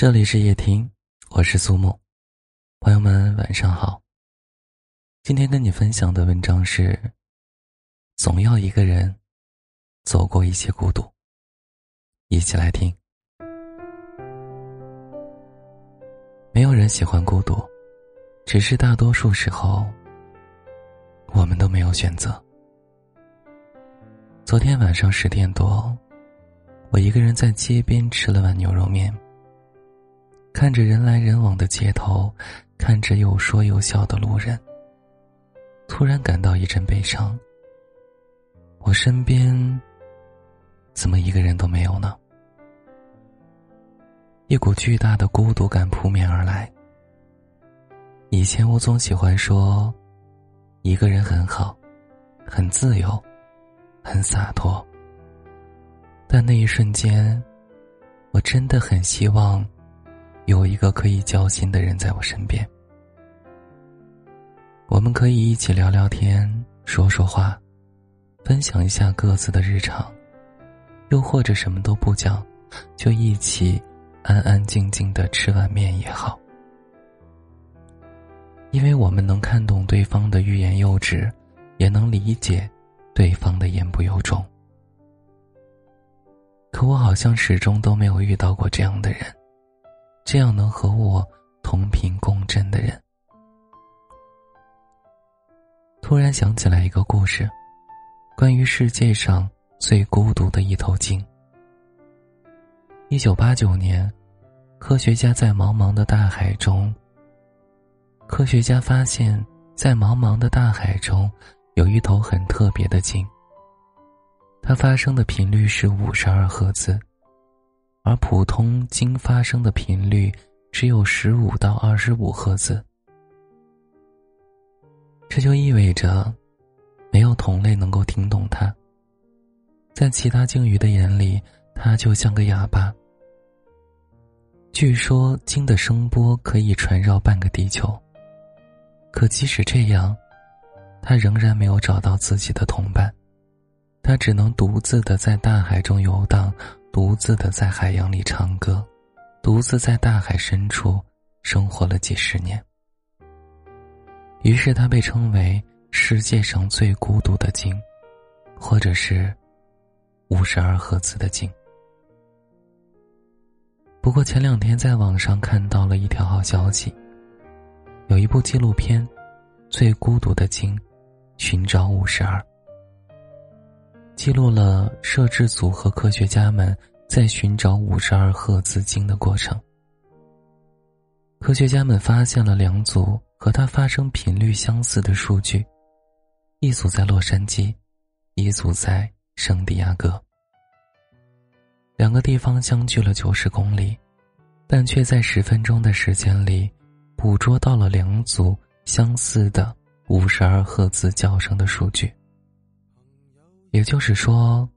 这里是夜听，我是苏木，朋友们晚上好。今天跟你分享的文章是：总要一个人走过一些孤独。一起来听。没有人喜欢孤独，只是大多数时候，我们都没有选择。昨天晚上十点多，我一个人在街边吃了碗牛肉面。看着人来人往的街头，看着有说有笑的路人，突然感到一阵悲伤。我身边怎么一个人都没有呢？一股巨大的孤独感扑面而来。以前我总喜欢说，一个人很好，很自由，很洒脱。但那一瞬间，我真的很希望。有一个可以交心的人在我身边，我们可以一起聊聊天、说说话，分享一下各自的日常，又或者什么都不讲，就一起安安静静的吃碗面也好。因为我们能看懂对方的欲言又止，也能理解对方的言不由衷。可我好像始终都没有遇到过这样的人。这样能和我同频共振的人，突然想起来一个故事，关于世界上最孤独的一头鲸。一九八九年，科学家在茫茫的大海中，科学家发现，在茫茫的大海中，有一头很特别的鲸。它发生的频率是五十二赫兹。而普通鲸发生的频率只有十五到二十五赫兹，这就意味着没有同类能够听懂它。在其他鲸鱼的眼里，它就像个哑巴。据说鲸的声波可以传绕半个地球，可即使这样，它仍然没有找到自己的同伴，它只能独自的在大海中游荡。独自的在海洋里唱歌，独自在大海深处生活了几十年。于是他被称为世界上最孤独的鲸，或者是五十二赫兹的鲸。不过前两天在网上看到了一条好消息，有一部纪录片《最孤独的鲸：寻找五十二》。记录了摄制组和科学家们在寻找五十二赫兹鲸的过程。科学家们发现了两组和它发生频率相似的数据，一组在洛杉矶，一组在圣地亚哥。两个地方相距了九十公里，但却在十分钟的时间里，捕捉到了两组相似的五十二赫兹叫声的数据。也就是说，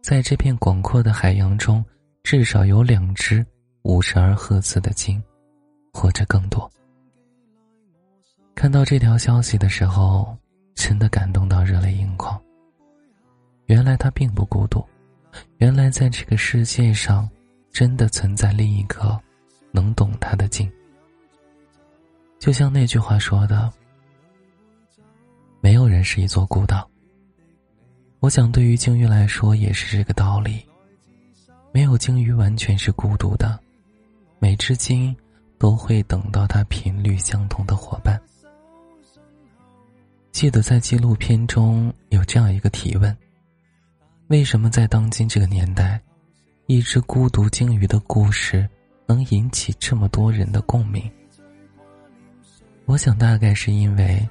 在这片广阔的海洋中，至少有两只五十二赫兹的鲸，或者更多。看到这条消息的时候，真的感动到热泪盈眶。原来他并不孤独，原来在这个世界上，真的存在另一个能懂他的鲸。就像那句话说的：“没有人是一座孤岛。”我想，对于鲸鱼来说也是这个道理。没有鲸鱼完全是孤独的，每只鲸都会等到它频率相同的伙伴。记得在纪录片中有这样一个提问：为什么在当今这个年代，一只孤独鲸鱼的故事能引起这么多人的共鸣？我想，大概是因为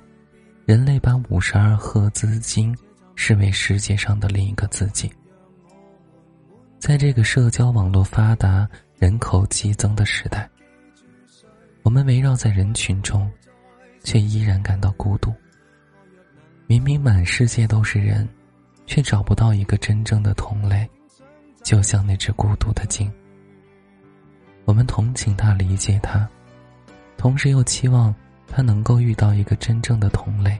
人类把五十二赫兹鲸。视为世界上的另一个自己。在这个社交网络发达、人口激增的时代，我们围绕在人群中，却依然感到孤独。明明满世界都是人，却找不到一个真正的同类，就像那只孤独的鲸。我们同情他，理解他，同时又期望他能够遇到一个真正的同类，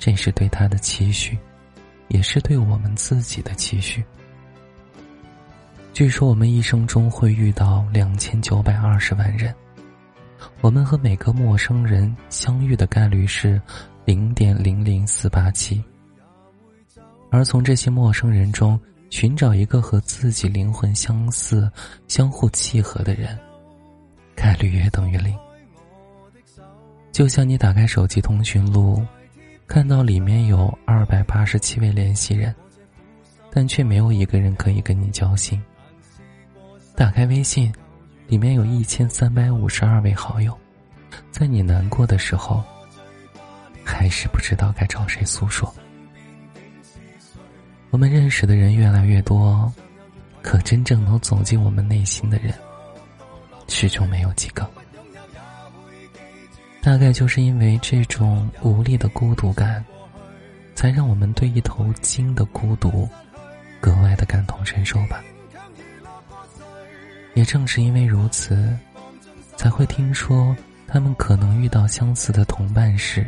这是对他的期许。也是对我们自己的期许。据说我们一生中会遇到两千九百二十万人，我们和每个陌生人相遇的概率是零点零零四八七，而从这些陌生人中寻找一个和自己灵魂相似、相互契合的人，概率约等于零。就像你打开手机通讯录，看到里面有二百八十七位联系人，但却没有一个人可以跟你交心。打开微信，里面有一千三百五十二位好友，在你难过的时候，还是不知道该找谁诉说。我们认识的人越来越多，可真正能走进我们内心的人，始终没有几个。大概就是因为这种无力的孤独感，才让我们对一头鲸的孤独格外的感同身受吧。也正是因为如此，才会听说他们可能遇到相似的同伴时，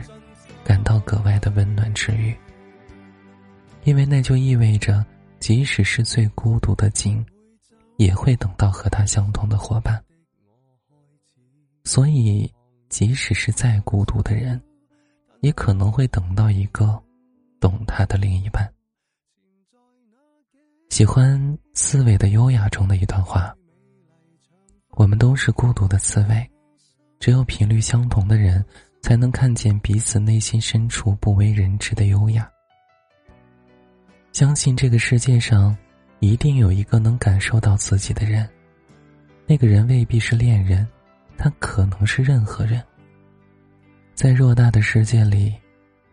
感到格外的温暖治愈。因为那就意味着，即使是最孤独的鲸，也会等到和他相同的伙伴。所以。即使是再孤独的人，也可能会等到一个懂他的另一半。喜欢《刺猬的优雅》中的一段话：“我们都是孤独的刺猬，只有频率相同的人，才能看见彼此内心深处不为人知的优雅。相信这个世界上，一定有一个能感受到自己的人，那个人未必是恋人。”他可能是任何人。在偌大的世界里，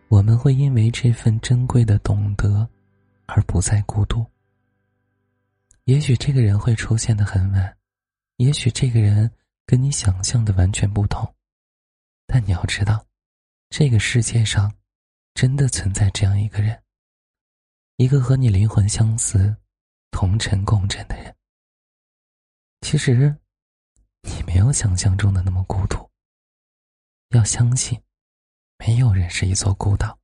我们会因为这份珍贵的懂得，而不再孤独。也许这个人会出现的很晚，也许这个人跟你想象的完全不同，但你要知道，这个世界上，真的存在这样一个人，一个和你灵魂相似、同尘共枕的人。其实。你没有想象中的那么孤独。要相信，没有人是一座孤岛。